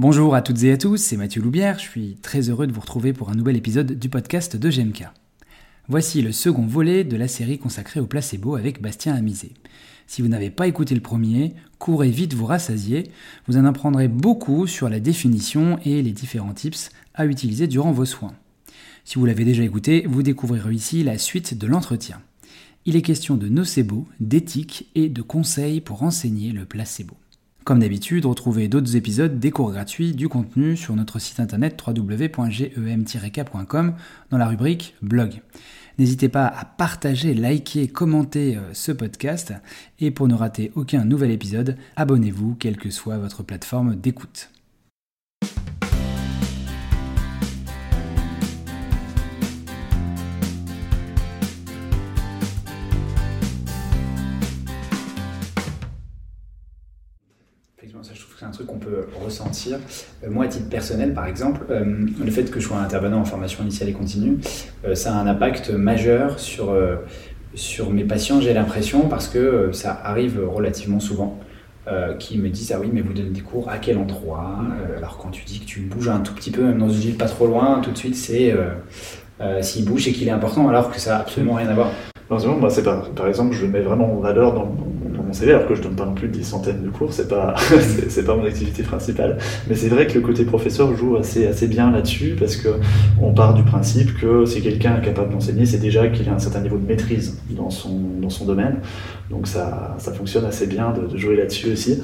Bonjour à toutes et à tous, c'est Mathieu Loubière, je suis très heureux de vous retrouver pour un nouvel épisode du podcast de GMK. Voici le second volet de la série consacrée au placebo avec Bastien Amizé. Si vous n'avez pas écouté le premier, courez vite vous rassasier, vous en apprendrez beaucoup sur la définition et les différents tips à utiliser durant vos soins. Si vous l'avez déjà écouté, vous découvrirez ici la suite de l'entretien. Il est question de nocebo, d'éthique et de conseils pour enseigner le placebo. Comme d'habitude, retrouvez d'autres épisodes, des cours gratuits, du contenu sur notre site internet www.gem-k.com dans la rubrique blog. N'hésitez pas à partager, liker, commenter euh, ce podcast et pour ne rater aucun nouvel épisode, abonnez-vous quelle que soit votre plateforme d'écoute. Un truc qu'on peut ressentir. Euh, moi, à titre personnel, par exemple, euh, le fait que je sois intervenant en formation initiale et continue, euh, ça a un impact majeur sur, sur mes patients, j'ai l'impression, parce que ça arrive relativement souvent. qui me disent ah oui mais vous donnez des cours à quel endroit alors quand tu dis que tu bouges un tout petit peu même dans une ville pas trop loin tout de suite c'est s'il bouge et qu'il est important alors que ça n'a absolument rien à voir moi, c'est pas, par exemple, je mets vraiment en valeur dans, mon CV, alors que je donne pas non plus des centaines de cours, c'est pas, c'est pas mon activité principale. Mais c'est vrai que le côté professeur joue assez, assez bien là-dessus, parce que on part du principe que si quelqu'un est capable d'enseigner, c'est déjà qu'il a un certain niveau de maîtrise dans son, dans son domaine. Donc ça, ça fonctionne assez bien de, de jouer là-dessus aussi.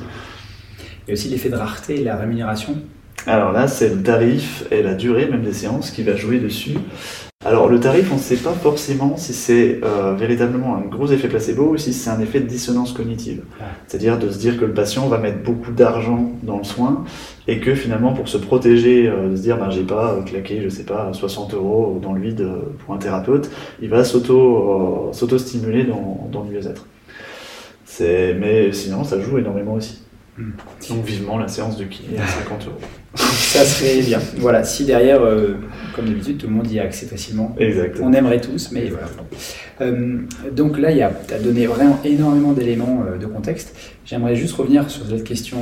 Et aussi l'effet de rareté et la rémunération. Alors là, c'est le tarif et la durée même des séances qui va jouer dessus. Alors le tarif, on ne sait pas forcément si c'est euh, véritablement un gros effet placebo ou si c'est un effet de dissonance cognitive. C'est-à-dire de se dire que le patient va mettre beaucoup d'argent dans le soin et que finalement pour se protéger, euh, de se dire ben, j'ai pas euh, claqué, je sais pas, 60 euros dans le vide pour un thérapeute, il va s'auto-stimuler dans, dans le mieux-être. Mais sinon, ça joue énormément aussi. Donc vivement la séance de kiné à 50 euros. Ça serait bien. Voilà, si derrière, euh, comme d'habitude, tout le monde y a accès facilement. Exactement. On aimerait tous, mais voilà. Euh, donc là, tu as donné vraiment énormément d'éléments euh, de contexte. J'aimerais juste revenir sur cette question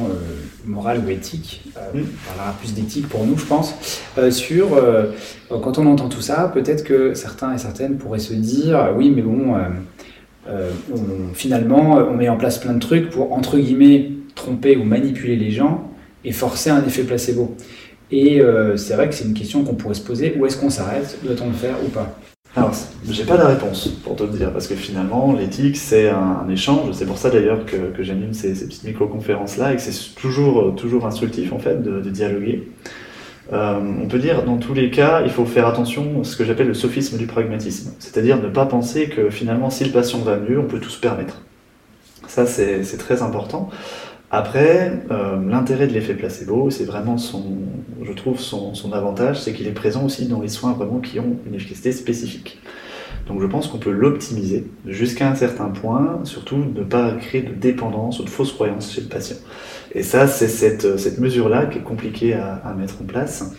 morale ou éthique. Hmm. On parlera plus d'éthique pour nous, je pense. sur, quand on entend tout ça, peut-être que certains et certaines pourraient se dire, oui, mais bon, finalement, on met en place plein de trucs pour, entre guillemets, tromper ou manipuler les gens et forcer un effet placebo. Et euh, c'est vrai que c'est une question qu'on pourrait se poser. Où est-ce qu'on s'arrête Doit-on le faire ou pas? Alors, j'ai pas la réponse pour te le dire, parce que finalement, l'éthique, c'est un, échange. C'est pour ça d'ailleurs que, que j'anime ces, petites micro-conférences-là et que c'est toujours, toujours instructif, en fait, de, dialoguer. Euh, on peut dire, dans tous les cas, il faut faire attention à ce que j'appelle le sophisme du pragmatisme. C'est-à-dire ne pas penser que finalement, si le patient va mieux, on peut tout se permettre. Ça, c'est très important. Après, euh, l'intérêt de l'effet placebo, c'est vraiment son, je trouve son, avantage, c'est qu'il est présent aussi dans les soins vraiment qui ont une efficacité spécifique. Donc je pense qu'on peut l'optimiser jusqu'à un certain point, surtout ne pas créer de dépendance ou de fausses croyances chez le patient. Et ça, c'est cette, cette mesure-là qui est compliquée à, à, mettre en place.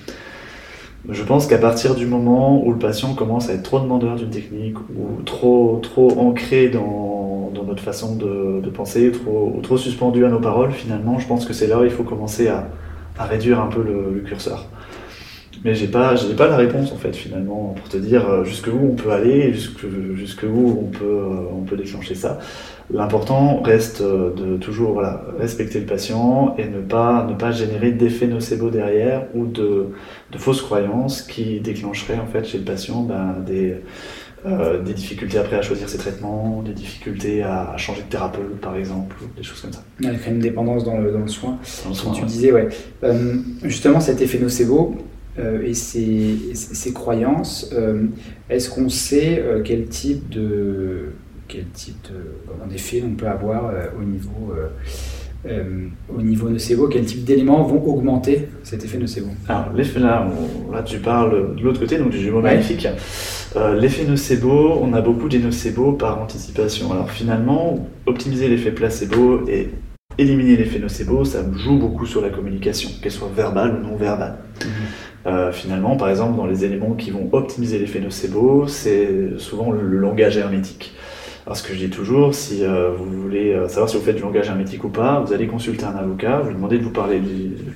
Je pense qu'à partir du moment où le patient commence à être trop demandeur d'une technique ou trop, trop ancré dans dans notre façon de, penser, trop, trop suspendu à nos paroles, finalement, je pense que c'est là où il faut commencer à, réduire un peu le, curseur. Mais j'ai pas, j'ai pas la réponse en fait finalement pour te dire euh, jusqu'où on peut aller, jusqu'où on peut, euh, on peut déclencher ça. L'important reste euh, de toujours voilà, respecter le patient et ne pas, ne pas générer d'effets nocebo derrière ou de, de, fausses croyances qui déclencheraient en fait chez le patient ben, des, euh, des difficultés après à choisir ses traitements, des difficultés à, changer de thérapeute par exemple, des choses comme ça. Il y a une dépendance dans le, dans le soin. Dans tu disais, ouais. Euh, justement, cet effet nocebo euh, et ces, croyances, est-ce qu'on sait quel type de quel type de, effet on peut avoir au niveau euh, au niveau nocebo, quel type d'éléments vont augmenter cet effet nocebo Alors, l'effet là, là, tu parles de l'autre côté, donc du jumeau magnifique. Euh, l'effet nocebo, on a beaucoup des nocebo par anticipation. Alors, finalement, optimiser l'effet placebo et éliminer l'effet nocebo, ça joue beaucoup sur la communication, qu'elle soit verbale ou non verbale. Mhm. Euh, finalement, par exemple, dans les éléments qui vont optimiser l'effet nocebo, c'est souvent le langage hermétique. Alors ce que je dis toujours, si euh, vous voulez euh, savoir si vous faites du langage hermétique ou pas, vous allez consulter un avocat, vous lui demandez de vous parler,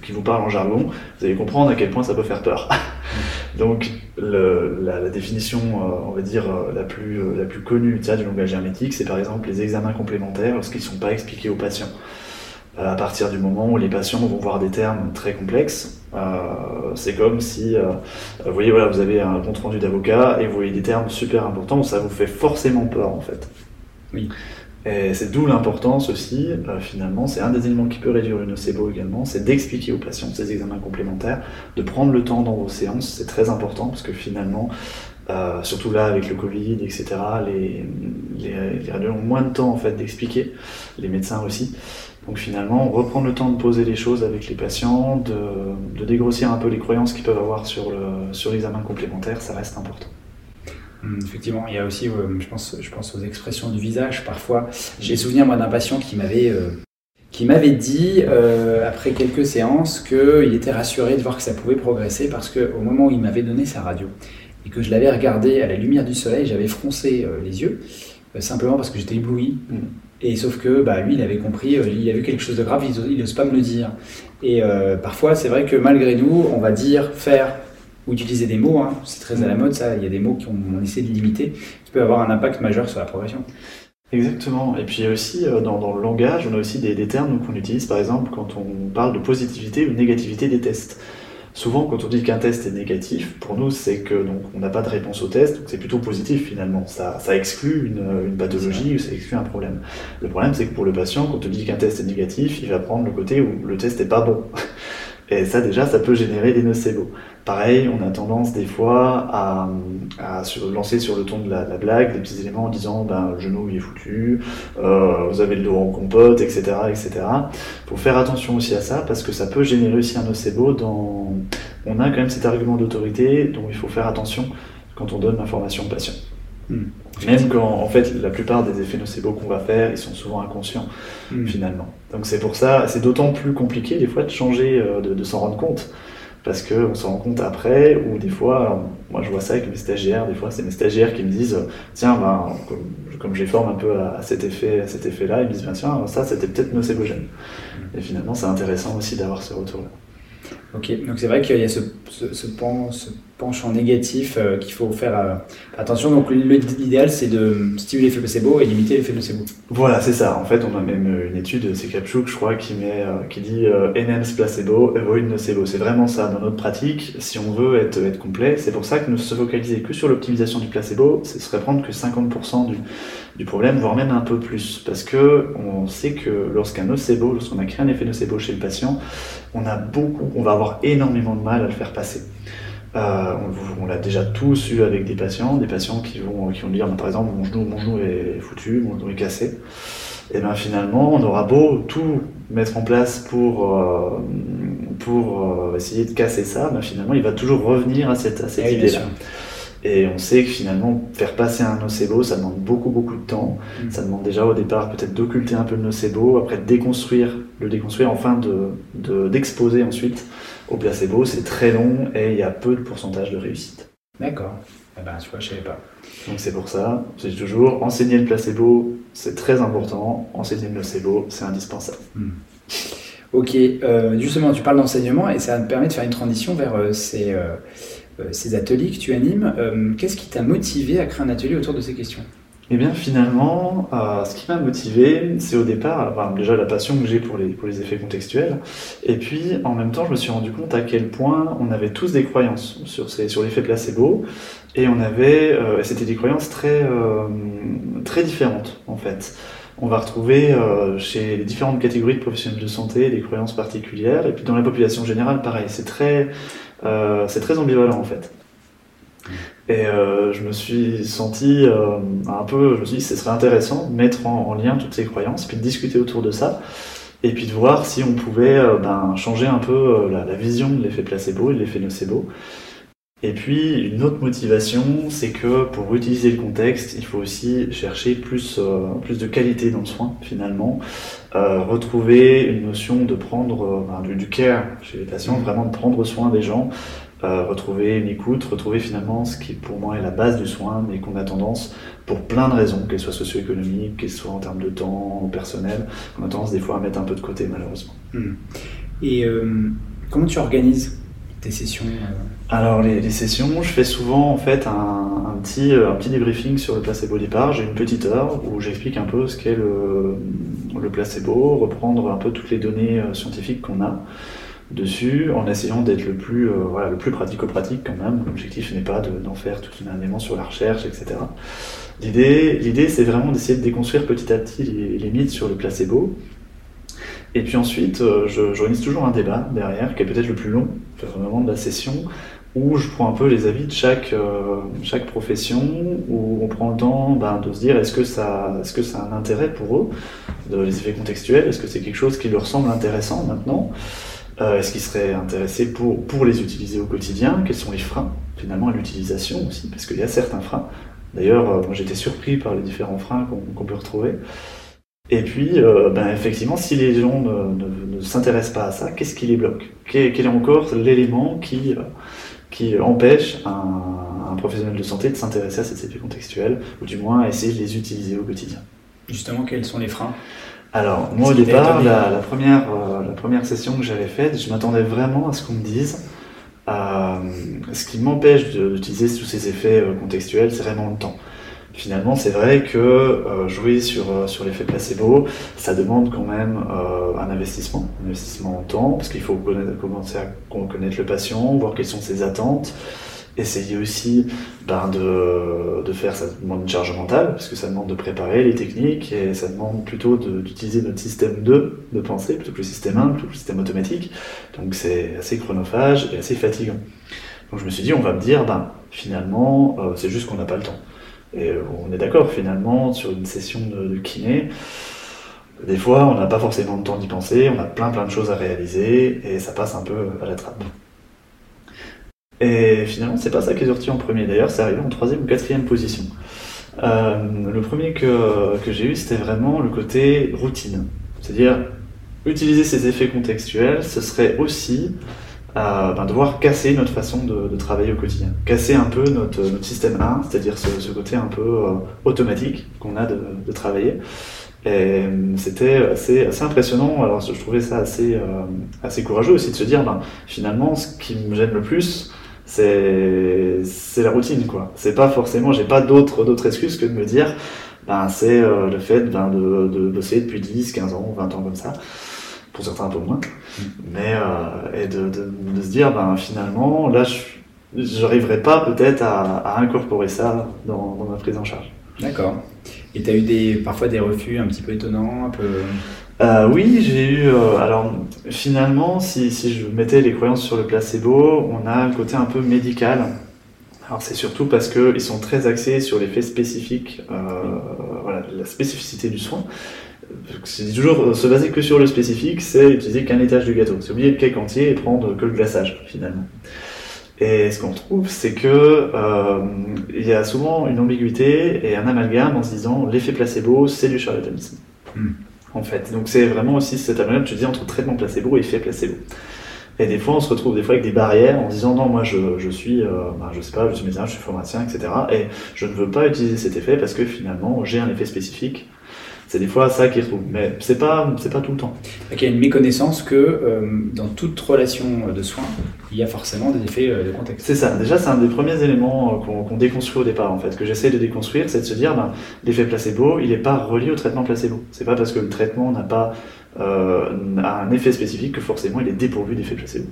qu'il vous parle en jargon, vous allez comprendre à quel point ça peut faire peur. Donc la, définition, euh, on va dire, la plus, la plus connue du langage hermétique, c'est par exemple les examens complémentaires lorsqu'ils ne sont pas expliqués aux patients. à partir du moment où les patients vont voir des termes très complexes, c'est comme si, vous voyez, voilà, vous avez un compte rendu d'avocat et vous voyez des termes super importants, ça vous fait forcément peur en fait. Oui. Et c'est d'où l'importance aussi, euh, finalement, c'est un des éléments qui peut réduire le nocebo également, c'est d'expliquer aux patients ces examens complémentaires, de prendre le temps dans vos séances, c'est très important parce que finalement, euh, surtout là avec le Covid, etc., les, les, les radiologues ont moins de temps en fait d'expliquer, les médecins aussi. Donc finalement, reprendre le temps de poser les choses avec les patients, de, de dégrossir un peu les croyances qu'ils peuvent avoir sur l'examen sur complémentaire, ça reste important. Hum, effectivement, il y a aussi, euh, je, pense, je pense aux expressions du visage. Parfois, j'ai souvenir moi d'un patient qui m'avait euh, qui m'avait dit euh, après quelques séances qu'il était rassuré de voir que ça pouvait progresser parce qu'au moment où il m'avait donné sa radio et que je l'avais regardé à la lumière du soleil, j'avais froncé les yeux simplement parce que j'étais ébloui. Mmh. Et sauf que bah, lui, il avait compris, il a vu quelque chose de grave, il n'ose pas me le dire. Et parfois, c'est vrai que malgré nous, on va dire, faire, utiliser des mots, hein. c'est très à la mm. mode ça, il y a des mots qu'on essaie de limiter, qui peuvent avoir un impact majeur sur la progression. Exactement. Et puis aussi, euh, dans, le langage, on a aussi des, termes qu'on utilise, par exemple, quand on parle de positivité ou négativité des tests. Souvent, quand on dit qu'un test est négatif, pour nous, c'est que donc on n'a pas de réponse au test, donc c'est plutôt positif finalement. Ça, ça exclut une, une pathologie ou ça exclut un problème. Le problème, c'est que pour le patient, quand on dit qu'un test est négatif, il va prendre le côté où le test n'est pas bon. Et ça, déjà, ça peut générer des nocebos. Pareil, on a tendance des fois à, à lancer sur le ton de la, blague des petits éléments en disant ben, le genou il est foutu, euh, vous avez le dos en compote, etc. etc. Faut faire attention aussi à ça parce que ça peut générer aussi un nocebo dans. On a quand même cet argument d'autorité dont il faut faire attention quand on donne l'information au patient. Hmm. Même quand, en fait, la plupart des effets nocebo qu'on va faire, ils sont souvent inconscients, hmm. finalement. Donc c'est pour ça, c'est d'autant plus compliqué, des fois, de changer, euh, de, s'en rendre compte. Parce qu'on se rend compte après, ou des fois, moi je vois ça avec mes stagiaires, des fois c'est mes stagiaires qui me disent, tiens, ben, comme, je les forme un peu à, cet effet-là, ils me disent, ben, tiens, ça c'était peut-être nocébogène. Et finalement, c'est intéressant aussi d'avoir ce retour-là. Ok, donc c'est vrai qu'il y a ce, penchant négatif euh, qu'il faut faire euh, attention. Donc l'idéal c'est de stimuler l'effet placebo et limiter l'effet nocebo. Voilà, c'est ça. En fait, on a même une étude, c'est Kapchuk, je crois, qui, met, euh, qui dit NMS placebo, avoid nocebo. C'est vraiment ça dans notre pratique. Si on veut être, complet, c'est pour ça que ne se focaliser que sur l'optimisation du placebo, ce serait prendre que 50% du, du problème, voire même un peu plus. Parce que on sait que lorsqu'un nocebo, lorsqu'on a créé un effet nocebo chez le patient, on a beaucoup, on va avoir énormément de mal à le faire passer. Euh, on, l'a déjà tous eu avec des patients, des patients qui vont, qui vont dire, par exemple, mon genou, mon genou est foutu, mon genou est cassé. Et bien finalement, on aura beau tout mettre en place pour, euh, pour euh, essayer de casser ça, ben finalement, il va toujours revenir à cette, à cette eh idée-là. Et on sait que finalement, faire passer un nocebo, ça demande beaucoup, beaucoup de temps. Mm. Ça demande déjà au départ peut-être d'occulter un peu le nocebo, après de déconstruire, le déconstruire, enfin de, d'exposer ensuite au placebo. C'est très long et il y a peu de pourcentage de réussite. D'accord. Eh ben, tu vois, je savais pas. Donc c'est pour ça, c'est toujours enseigner le placebo, c'est très important. Enseigner le nocebo, c'est indispensable. Mm. Ok, euh, justement, tu parles d'enseignement et ça me permet de faire une transition vers euh, ces. Euh, ces ateliers que tu animes. Qu'est-ce qui t'a motivé à créer un atelier autour de ces questions? Eh bien, finalement, euh, ce qui m'a motivé, c'est au départ, déjà la passion que j'ai pour les, pour les effets contextuels, et puis en même temps, je me suis rendu compte à quel point on avait tous des croyances sur, sur l'effet placebo, et on avait, c'était des croyances très, très différentes en fait. On va retrouver chez les différentes catégories de professionnels de santé des croyances particulières, et puis dans la population générale, pareil, c'est très, euh, c'est très ambivalent en fait. Et euh, je me suis senti euh, un peu, je me suis dit, ce serait intéressant de mettre en, lien toutes ces croyances, puis de discuter autour de ça, et puis de voir si on pouvait ben, changer un peu la, vision de l'effet placebo et de l'effet nocebo. Et puis une autre motivation, c'est que pour utiliser le contexte, il faut aussi chercher plus, plus de qualité dans le soin finalement, retrouver une notion de prendre ben, du, du, care chez les patients, vraiment de prendre soin des gens, euh, retrouver une écoute, retrouver finalement ce qui pour moi est la base du soin, mais qu'on a tendance, pour plein de raisons, qu'elles soient socio-économiques, qu'elles soient en termes de temps, ou personnel, qu'on a tendance des fois à mettre un peu de côté malheureusement. Hmm. Et euh, comment tu organises tes sessions euh? Alors les, sessions, je fais souvent en fait un, petit, un petit débriefing sur le placebo départ. J'ai une petite heure où j'explique un peu ce qu'est le, le placebo, reprendre un peu toutes les données scientifiques qu'on a dessus en essayant d'être le plus, euh, voilà, le plus pratico-pratique quand même. L'objectif n'est pas d'en faire tout un élément sur la recherche, etc. L'idée, l'idée c'est vraiment d'essayer de déconstruire petit à petit les, mythes sur le placebo. Et puis ensuite, euh, j'organise toujours un débat derrière, qui est peut-être le plus long, le moment de la session, où je prends un peu les avis de chaque, euh, chaque profession, où on prend le temps ben, de se dire est-ce que, ça, est-ce que ça a un intérêt pour eux, de, les effets contextuels, est-ce que c'est quelque chose qui leur semble intéressant maintenant? Est-ce qu'ils seraient intéressés pour, pour les utiliser au quotidien? Quels sont les freins finalement à l'utilisation aussi? Parce qu'il y a certains freins. D'ailleurs, euh, moi j'étais surpris par les différents freins qu'on peut retrouver. Et puis, euh, ben, effectivement, si les gens ne, ne, s'intéressent pas à ça, qu'est-ce qui les bloque? Quel, est encore l'élément qui, qui empêche un, professionnel de santé de s'intéresser à ces effets contextuels, ou du moins à essayer de les utiliser au quotidien? Justement, quels sont les freins? Alors, moi au départ, la, première, euh, la première session que j'avais faite, je m'attendais vraiment à ce qu'on me dise euh, ce qui m'empêche d'utiliser tous ces effets euh, contextuels, c'est vraiment le temps. Finalement, c'est vrai que jouer sur, sur l'effet placebo, ça demande quand même un investissement, un investissement en temps, parce qu'il faut commencer à connaître le patient, voir quelles sont ses attentes, essayer aussi ben, de, faire, ça demande une charge mentale, parce que ça demande de préparer les techniques, et ça demande plutôt d'utiliser notre système 2 de pensée, plutôt que le système 1, plutôt que le système automatique. Donc c'est assez chronophage et assez fatigant. Donc je me suis dit, on va me dire, ben, finalement, euh, c'est juste qu'on n'a pas le temps. Et euh, on est d'accord, finalement, sur une session de, de kiné, des fois, on n'a pas forcément le temps d'y penser, on a plein plein de choses à réaliser, et ça passe un peu à la trappe. Et finalement, c'est pas ça qui est sorti en premier. D'ailleurs, c'est arrivé en troisième ou quatrième position. Euh, le premier que, que j'ai eu, c'était vraiment le côté routine. C'est-à-dire, utiliser ces effets contextuels, ce serait aussi euh, ben, devoir casser notre façon de, travailler au quotidien. Casser un peu notre, notre système 1, c'est-à-dire ce, côté un peu euh, automatique qu'on a de, travailler. Et c'était assez, assez impressionnant. Alors, je trouvais ça assez, assez courageux aussi de se dire, ben, finalement, ce qui me gêne le plus, c'est la routine quoi. C'est pas forcément, j'ai pas d'autres d'autres excuses que de me dire, ben c'est euh, le fait ben, de, de, bosser depuis 10, 15 ans, 20 ans comme ça, pour certains un peu moins, mm. mais euh, et de, de, de, se dire ben finalement là je n'arriverai pas peut-être à, à, incorporer ça dans, dans ma prise en charge. D'accord. Et tu as eu des, parfois des refus un petit peu étonnants, un peu euh, oui, j'ai eu. Euh, alors, finalement, si, je mettais les croyances sur le placebo, on a un côté un peu médical. Alors, c'est surtout parce qu'ils sont très axés sur l'effet spécifique, euh, voilà, la spécificité du soin. C'est toujours se baser que sur le spécifique, c'est utiliser qu'un étage du gâteau. C'est oublier le cake entier et prendre que le glaçage, finalement. Et ce qu'on trouve, c'est que il y a souvent une ambiguïté et un amalgame en se disant l'effet placebo, c'est du charlatanisme. Hmm en fait. Donc c'est vraiment aussi cet amalgame, tu dis, entre traitement placebo et effet placebo. Et des fois, on se retrouve des fois avec des barrières en disant non, moi je, je suis, euh, ben, je sais pas, je suis médecin, je suis pharmacien, etc. Et je ne veux pas utiliser cet effet parce que finalement j'ai un effet spécifique c'est des fois ça qui retrouve. Mais c'est pas, c'est pas tout le temps. il y a une méconnaissance que euh, dans toute relation de soins, il y a forcément des effets euh, de contexte. C'est ça. Déjà, c'est un des premiers éléments euh, qu'on déconstruit au départ, en fait, que j'essaie de déconstruire, c'est de se dire, ben, l'effet placebo, il n'est pas relié au traitement placebo. C'est pas parce que le traitement n'a pas un effet spécifique que forcément il est dépourvu d'effet placebo.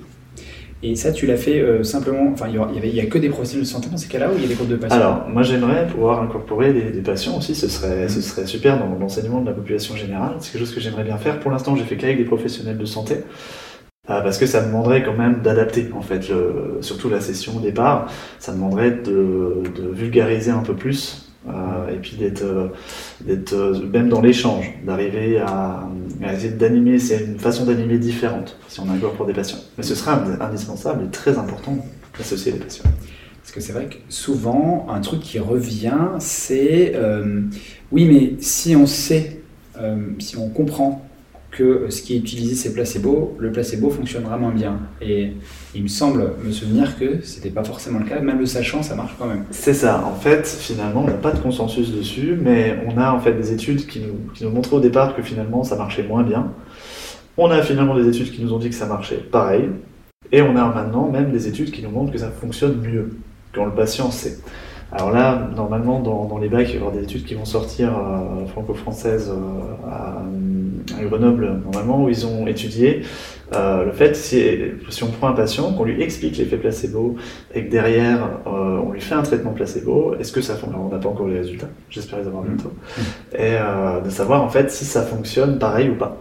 Et ça, tu l'as fait euh, simplement. Enfin, il y, avait, il y a que des professionnels de santé dans ces cas-là ou il y a des groupes de patients? Alors, moi, j'aimerais pouvoir incorporer des, des, patients aussi. Ce serait, ce serait super dans l'enseignement de la population générale. C'est quelque chose que j'aimerais bien faire. Pour l'instant, j'ai fait qu'avec des professionnels de santé. Euh, parce que ça demanderait quand même d'adapter, en fait, le, surtout la session au départ. Ça demanderait de, de vulgariser un peu plus et puis d'être, euh, euh, même dans l'échange, d'arriver à, essayer d'animer, c'est une façon d'animer différente si on incorpore des patients. Mais ce sera indispensable et très important d'associer les patients. Parce que c'est vrai que souvent, un truc qui revient, c'est euh, oui, mais si on sait, euh, si on comprend que ce qui est utilisé c'est placebo, le placebo fonctionnera moins bien. Et il me semble me souvenir que c'était pas forcément le cas, même le sachant, ça marche quand même. C'est ça. En fait, finalement, on n'a pas de consensus dessus, mais on a en fait des études qui nous, qui nous montraient au départ que finalement ça marchait moins bien. On a finalement des études qui nous ont dit que ça marchait pareil. Et on a maintenant même des études qui nous montrent que ça fonctionne mieux quand le patient sait. Alors là, normalement, dans, les bacs, il y avoir des études qui vont sortir euh, franco-françaises euh, à, Grenoble, normalement, où ils ont étudié euh, le fait, si, si, on prend un patient, qu'on lui explique l'effet placebo, et que derrière, on lui fait un traitement placebo, est-ce que ça fonctionne Alors, on n'a pas encore les résultats, j'espère les avoir bientôt, mmh. et de savoir, en fait, si ça fonctionne pareil ou pas.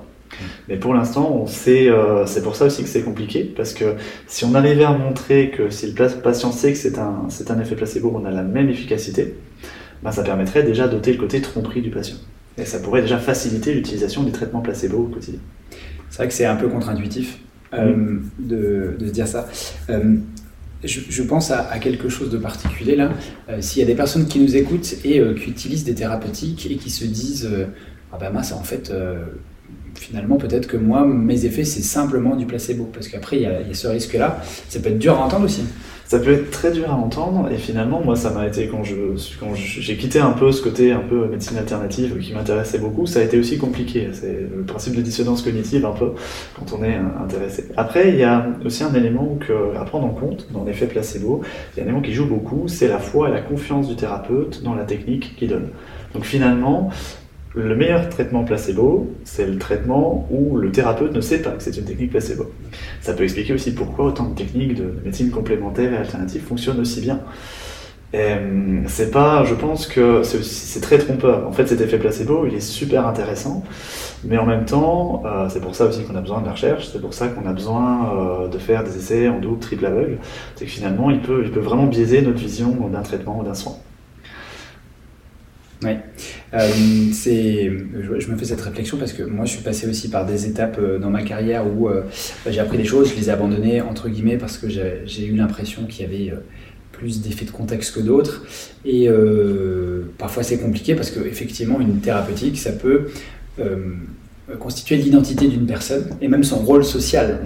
Mais pour l'instant, on sait, euh, c'est pour ça aussi que c'est compliqué, parce que si on arrivait à montrer que si le patient sait que c'est un, un effet placebo, on a la même efficacité, ben ça permettrait déjà d'ôter le côté tromperie du patient. Et ça pourrait déjà faciliter l'utilisation des traitements placebo au quotidien. C'est vrai que c'est un peu contre-intuitif euh, de, de, se dire ça. Euh, je, pense à, quelque chose de particulier là. S'il y a des personnes qui nous écoutent et qui utilisent des thérapeutiques et qui se disent Ah ben mince, en fait, finalement, peut-être que moi, mes effets, c'est simplement du placebo. Parce qu'après, il y, a ce risque-là. Ça peut être dur à entendre aussi. Ça peut être très dur à entendre. Et finalement, moi, ça m'a été, quand j'ai quand quitté un peu ce côté un peu médecine alternative qui m'intéressait beaucoup, ça a été aussi compliqué. C'est le principe de dissonance cognitive un peu quand on est intéressé. Après, il y a aussi un élément à prendre en compte dans l'effet placebo. Il y a un élément qui joue beaucoup, c'est la foi et la confiance du thérapeute dans la technique qu'il donne. Donc finalement, le meilleur traitement placebo, c'est le traitement où le thérapeute ne sait pas que c'est une technique placebo. Ça peut expliquer aussi pourquoi autant de techniques de médecine complémentaire et alternative fonctionnent aussi bien. Hum, c'est pas, je pense que c'est très trompeur. En fait, cet effet placebo, il est super intéressant, mais en même temps, euh, c'est pour ça aussi qu'on a besoin de la recherche, c'est pour ça qu'on a besoin euh, de faire des essais en double, triple aveugle. C'est que finalement, il peut vraiment biaiser notre vision d'un traitement ou d'un soin. Oui, euh, je, me fais cette réflexion parce que moi je suis passé aussi par des étapes euh, dans ma carrière où euh, bah, j'ai appris des choses, je les ai abandonnées entre guillemets parce que j'ai eu l'impression qu'il y avait plus d'effets de contexte que d'autres et parfois c'est compliqué parce qu'effectivement une thérapeutique ça peut constituer l'identité d'une personne et même son rôle social.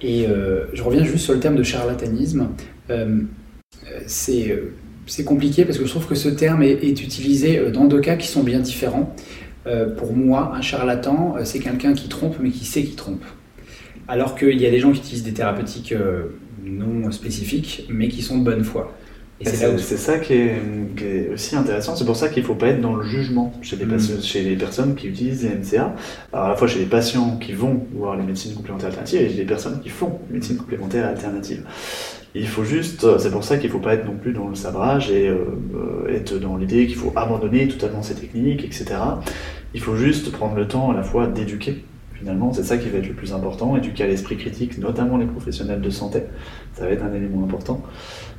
Et je reviens juste sur le terme de charlatanisme. c'est c'est compliqué parce que je trouve que ce terme est, utilisé euh, dans deux cas qui sont bien différents. Euh, pour moi, un charlatan, euh, c'est quelqu'un qui trompe mais qui sait qu'il trompe. Alors qu'il y a des gens qui utilisent des thérapeutiques non spécifiques mais qui sont de bonne foi. c'est ça qui est, aussi intéressant. C'est pour ça qu'il ne faut pas être dans le jugement chez les, mm. chez les personnes qui utilisent les MCA. Alors à la fois chez les patients qui vont voir les médecines complémentaires alternatives et les personnes qui font les médecines complémentaires alternatives. Il faut juste, euh, c'est pour ça qu'il ne faut pas être non plus dans le sabrage et euh, euh, être dans l'idée qu'il faut abandonner totalement ces techniques, etc. Il faut juste prendre le temps à la fois d'éduquer. Finalement, c'est ça qui va être le plus important, éduquer à l'esprit critique, notamment les professionnels de santé. Ça va être un élément important.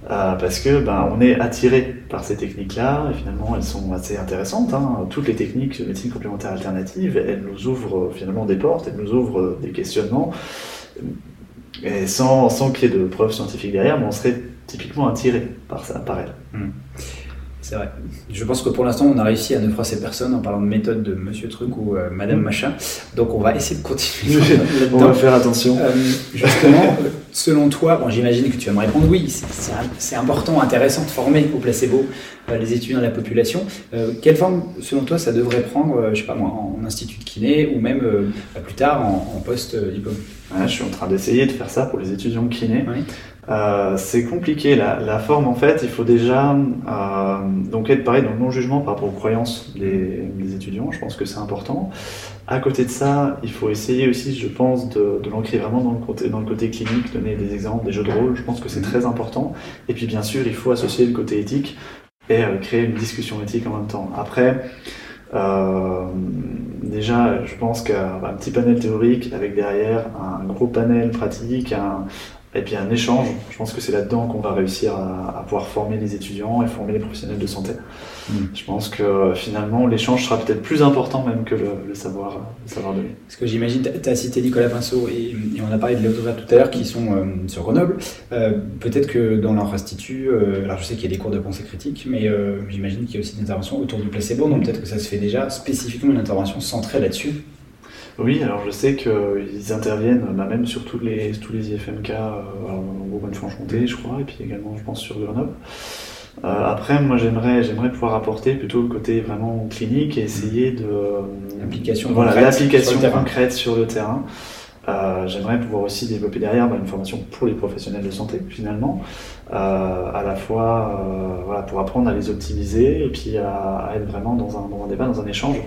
parce que ben, on est attiré par ces techniques-là, et finalement elles sont assez intéressantes. Hein. Toutes les techniques de médecine complémentaire alternative, elles nous ouvrent finalement des portes, elles nous ouvrent des questionnements et sans, sans qu'il y ait de preuves scientifiques derrière, mais on serait typiquement attiré par ça, par elle. Hmm. C'est vrai. Je pense que pour l'instant, on a réussi à ne froisser personne en parlant de méthode de Monsieur Truc ou euh, Madame hmm. Machin. Donc, on va essayer de continuer. on va faire attention. Euh, justement, selon toi, bon, j'imagine que tu vas me répondre oui, c'est important, intéressant de former au placebo euh, les étudiants de la population. quelle forme, selon toi, ça devrait prendre, je sais pas moi, en, institut de kiné ou même plus tard en, en post-diplôme? Je suis en train d'essayer de faire ça pour les étudiants kinés. Euh, c'est compliqué. La, forme, en fait, il faut déjà euh, donc être pareil dans le non-jugement par rapport aux croyances des, étudiants. Je pense que c'est important. À côté de ça, il faut essayer aussi, je pense, de, l'ancrer vraiment dans le, côté, dans le côté clinique, donner des exemples, des jeux de rôle. Je pense que c'est très important. Et puis, bien sûr, il faut associer le côté éthique et euh, créer une discussion éthique en même temps. Après, euh, déjà, je pense qu'un petit panel théorique avec derrière un gros panel pratique, et puis un échange. Je pense que c'est là-dedans qu'on va réussir à, pouvoir former les étudiants et former les professionnels de santé. Mm. Je pense que finalement l'échange sera peut-être plus important même que le, savoir, le savoir donner. Parce que j'imagine, tu as cité Nicolas Pinceau et, on a parlé de Léo tout à l'heure qui sont euh, sur Grenoble. Euh, peut-être que dans leur institut, euh, alors je sais qu'il y a des cours de pensée critique, mais j'imagine qu'il y a aussi des interventions autour du placebo, donc peut-être que ça se fait déjà spécifiquement une intervention centrée là-dessus. Oui, alors je sais qu'ils interviennent bah, même sur tous les, tous les IFMK, euh, en Bourgogne-Franche-Comté, je crois, et puis également, je pense, sur Grenoble. Euh, après, moi, j'aimerais, j'aimerais pouvoir apporter plutôt le côté vraiment clinique et essayer de l'application voilà, l'application concrète sur le terrain. Euh, j'aimerais pouvoir aussi développer derrière bah, une formation pour les professionnels de santé finalement, euh, à la fois euh, voilà, pour apprendre à les optimiser et puis à, être vraiment dans un, dans un, débat, dans un échange.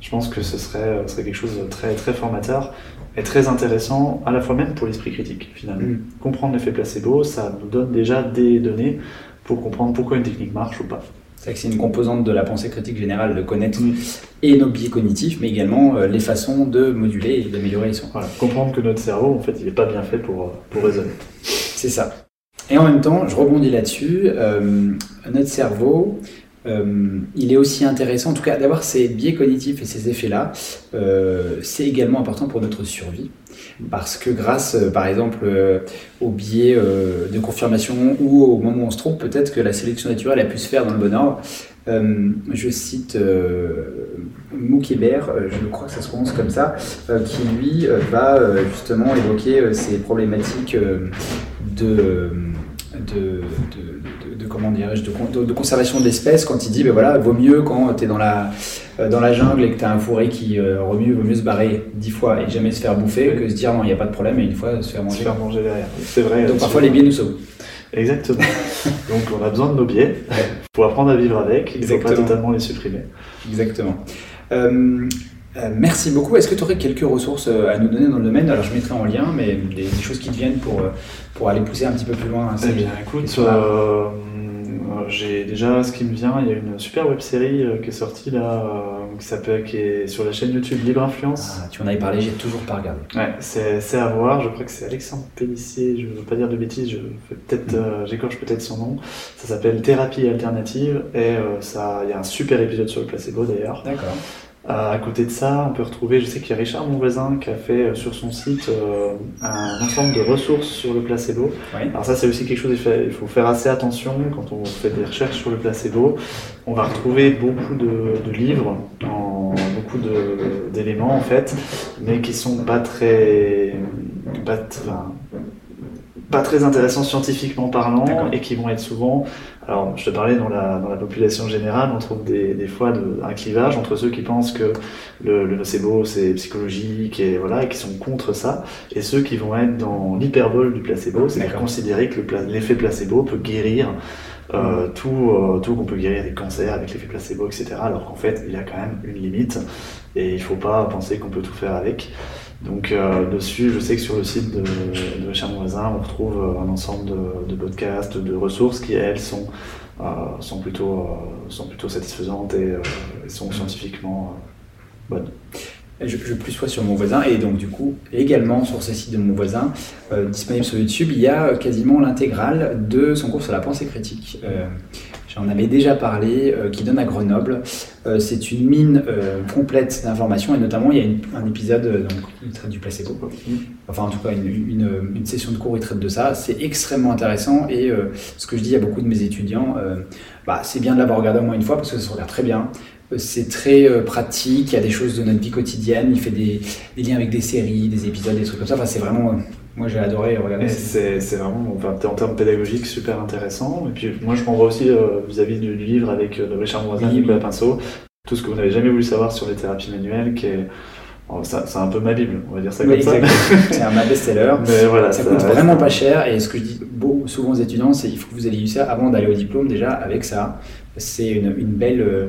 Je pense que ce serait, ce serait quelque chose de très, très formateur et très intéressant, à la fois même pour l'esprit critique finalement. Mm. Comprendre l'effet placebo, ça nous donne déjà des données pour comprendre pourquoi une technique marche ou pas. C'est que c'est une composante de la pensée critique générale de connaître et nos biais cognitifs, mais également euh, les façons de moduler et d'améliorer les sons. Voilà, comprendre que notre cerveau, en fait, il n'est pas bien fait pour, pour raisonner. C'est ça. Et en même temps, je rebondis là-dessus, euh, notre cerveau, euh, il est aussi intéressant, en tout cas, d'avoir ces biais cognitifs et ces effets-là. c'est également important pour notre survie parce que grâce, euh, par exemple, euh, au biais euh, de confirmation ou au moment où on se trompe, peut-être que la sélection naturelle a pu se faire dans le bon ordre. je cite Moukébert, je crois que ça se prononce comme ça, qui lui va justement évoquer ces problématiques de, comment dirais-je, de, conservation de l'espèce quand il dit, ben voilà, vaut mieux quand tu es dans la, euh, dans la jungle et que tu as un fourré qui euh, remue, vaut mieux se barrer dix fois et jamais se faire bouffer que se dire non, il n'y a pas de problème et une fois se faire manger. Se faire manger derrière. C'est vrai. Donc parfois les biais nous sauvent. Exactement. Donc on a besoin de nos biais pour apprendre à vivre avec, il ne faut pas totalement les supprimer. Exactement. Euh, merci beaucoup. Est-ce que tu aurais quelques ressources à nous donner dans le domaine? Alors je mettrai en lien, mais des, choses qui te viennent pour, pour aller pousser un petit peu plus loin. Hein, eh bien, écoute, euh, j'ai déjà ce qui me vient. Il y a une super web série euh, qui est sortie là, euh, qui s'appelle, qui est sur la chaîne YouTube Libre Influence. Ah, tu en avais parlé, j'ai toujours pas regardé. Ouais, c'est à voir. Je crois que c'est Alexandre Pellissier. Je ne veux pas dire de bêtises. Je peut-être, mm. j'écorche peut-être son nom. Ça s'appelle Thérapie alternative et ça, il y a un super épisode sur le placebo d'ailleurs. D'accord. À côté de ça, on peut retrouver, je sais qu'il y a Richard, mon voisin, qui a fait euh, sur son site euh, un ensemble de ressources sur le placebo. Alors ça, c'est aussi quelque chose, il faut faire assez attention quand on fait des recherches sur le placebo. On va retrouver beaucoup de, livres, en, beaucoup d'éléments en fait, mais qui sont pas très, pas, pas très intéressants scientifiquement parlant et qui vont être souvent alors, je te parlais dans la, dans la population générale, on trouve des, des fois de, un clivage entre ceux qui pensent que le, le nocebo c'est psychologique et voilà et qui sont contre ça, et ceux qui vont être dans l'hyperbole du placebo, c'est considérer que l'effet placebo peut guérir euh, tout, euh, tout qu'on peut guérir des cancers avec l'effet placebo, etc. Alors qu'en fait, il y a quand même une limite et il ne faut pas penser qu'on peut tout faire avec. Donc euh, dessus, je sais que sur le site de, de Richard Voisin, on retrouve euh, un ensemble de, de, podcasts, de ressources qui, elles, sont, euh, sont, plutôt, euh, sont plutôt satisfaisantes et, et sont scientifiquement bonnes. Je, je, plus sois sur mon voisin et donc du coup également sur ce site de mon voisin euh, disponible sur YouTube il y a quasiment l'intégrale de son cours sur la pensée critique euh, J'en avais déjà parlé, euh, qui donne à Grenoble. Euh, c'est une mine euh, complète d'informations et notamment il y a un épisode donc, il traite du placebo. Enfin en tout cas une, une, session de cours où il traite de ça. C'est extrêmement intéressant et ce que je dis à beaucoup de mes étudiants, bah, c'est bien de l'avoir regardé au moins une fois parce que ça se regarde très bien. C'est très pratique, il y a des choses de notre vie quotidienne, il fait des, des, liens avec des séries, des épisodes, des trucs comme ça. Enfin, c'est vraiment moi, j'ai adoré regarder. C'est vraiment, enfin, en termes pédagogiques, super intéressant. Et puis, moi, je m'en aussi euh, vis-à-vis du, livre avec euh, Richard Moisin, oui, Nicolas Pinceau, tout ce que vous n'avez jamais voulu savoir sur les thérapies manuelles, qui est oh, c'est un peu ma Bible, on va dire ça comme ça. c'est un best-seller. voilà, ça, coûte vraiment pas cher. Et ce que je dis souvent aux étudiants, c'est qu'il faut que vous ayez eu ça avant d'aller au diplôme déjà avec ça. C'est une, une, belle, euh,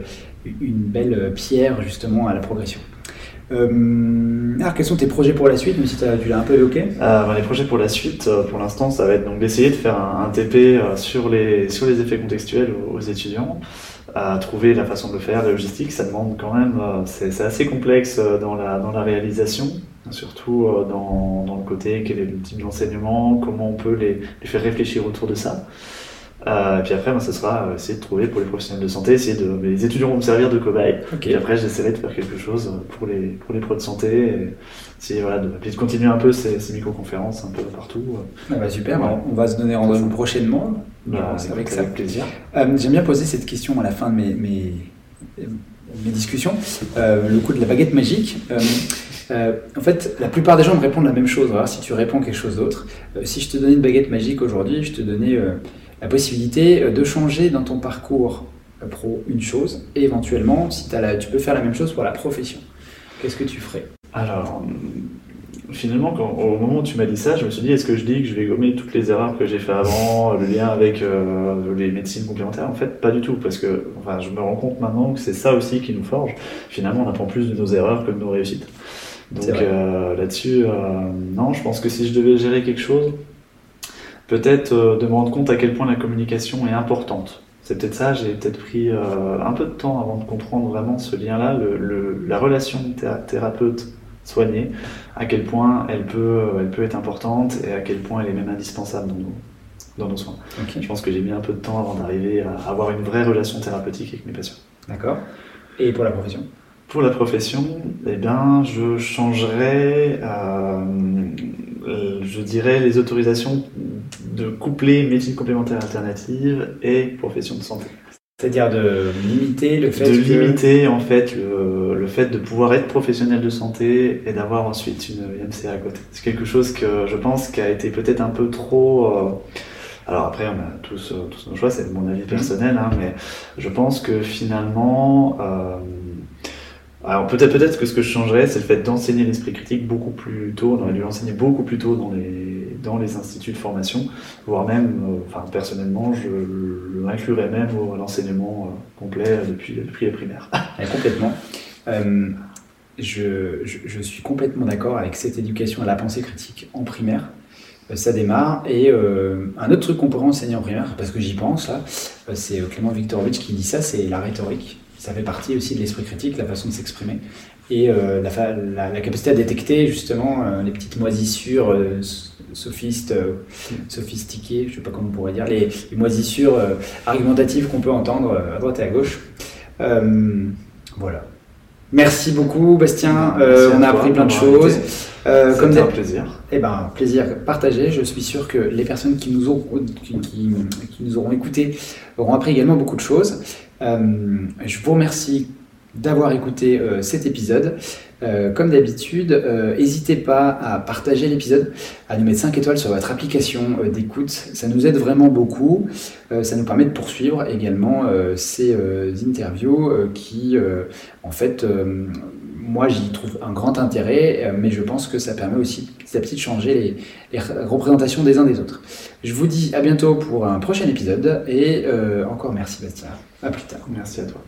une belle pierre justement à la progression. Euh, alors, quels sont tes projets pour la suite, même si tu l'as un peu évoqué? Euh, ben, Les projets pour la suite, euh, pour l'instant, ça va être d'essayer de faire un, TP sur les, sur les effets contextuels aux, étudiants, à trouver la façon de le faire, la logistique, ça demande quand même, c'est assez complexe dans la, dans la réalisation, surtout dans, dans le côté quel est le type d'enseignement, comment on peut les, les faire réfléchir autour de ça. Euh, puis après, ben, ce sera euh, essayer de trouver pour les professionnels de santé, essayer de, les étudiants vont me servir de cobaye. Et après, j'essaierai de faire quelque chose pour les, pour les pros de santé. Et essayer, voilà, de, de continuer un peu ces, ces micro-conférences un peu partout. Ah bah super, on va se donner rendez-vous prochainement. Bah, avec, ça. avec plaisir. Euh, J'aime bien poser cette question à la fin de mes, mes, mes discussions. Euh, le coup de la baguette magique. en fait, la plupart des gens me répondent la même chose. Alors, si tu réponds quelque chose d'autre, si je te donnais une baguette magique aujourd'hui, je te donnais la possibilité de changer dans ton parcours pro une chose, et éventuellement, si as la, tu peux faire la même chose pour la profession. Qu'est-ce que tu ferais? Alors, finalement, quand, au moment où tu m'as dit ça, je me suis dit, est-ce que je dis que je vais gommer toutes les erreurs que j'ai fait avant, le lien avec euh, les médecines complémentaires? En fait, pas du tout, parce que enfin, je me rends compte maintenant que c'est ça aussi qui nous forge. Finalement, on apprend plus de nos erreurs que de nos réussites. Donc euh, là-dessus, euh, non, je pense que si je devais gérer quelque chose, peut-être de me rendre compte à quel point la communication est importante. C'est peut-être ça, j'ai peut-être pris un peu de temps avant de comprendre vraiment ce lien-là, la relation thérapeute soignée, à quel point elle peut, elle peut être importante et à quel point elle est même indispensable dans nos, dans nos soins. Je pense que j'ai mis un peu de temps avant d'arriver à avoir une vraie relation thérapeutique avec mes patients. D'accord. Et pour la profession? Pour la profession, eh bien, je changerais, euh, je dirais, les autorisations de coupler médecine complémentaire alternative et profession de santé. C'est-à-dire de limiter le fait de limiter en fait le, le, fait de pouvoir être professionnel de santé et d'avoir ensuite une IMCA à côté. C'est quelque chose que je pense qui a été peut-être un peu trop. Euh, alors après, on a tous, euh, tous nos choix, c'est mon avis personnel, hein, mais je pense que finalement, euh, alors peut-être peut-être que ce que je changerais, c'est le fait d'enseigner l'esprit critique beaucoup plus tôt. On aurait dû l'enseigner beaucoup plus tôt dans les dans les instituts de formation, voire même, euh, enfin personnellement, je l'inclurais même à l'enseignement euh, complet depuis, depuis les primaires. complètement. Euh, je, je, suis complètement d'accord avec cette éducation à la pensée critique en primaire. Ça démarre. Et un autre truc qu'on pourrait enseigner en primaire, parce que j'y pense, là, c'est Clément Viktorovitch qui dit ça, c'est la rhétorique. Ça fait partie aussi de l'esprit critique, la façon de s'exprimer et la, la, capacité à détecter justement les petites moisissures sophistes, euh, sophistiqués, je ne sais pas comment on pourrait dire, les, moisissures euh, argumentatives qu'on peut entendre euh, à droite et à gauche. voilà. Merci beaucoup, Bastien. on a appris plein de choses. C'était un plaisir. Eh ben, plaisir partagé. Je suis sûr que les personnes qui nous, ont, qui, qui, nous auront écoutés auront appris également beaucoup de choses. je vous remercie d'avoir écouté cet épisode. Euh, comme d'habitude, euh, n'hésitez pas à partager l'épisode, à nous mettre 5 étoiles sur votre application euh, d'écoute. Ça nous aide vraiment beaucoup. ça nous permet de poursuivre également ces interviews qui, en fait, moi j'y trouve un grand intérêt, mais je pense que ça permet aussi petit à petit de changer les, les représentations des uns des autres. Je vous dis à bientôt pour un prochain épisode et encore merci Bastien. À plus tard. Merci à toi.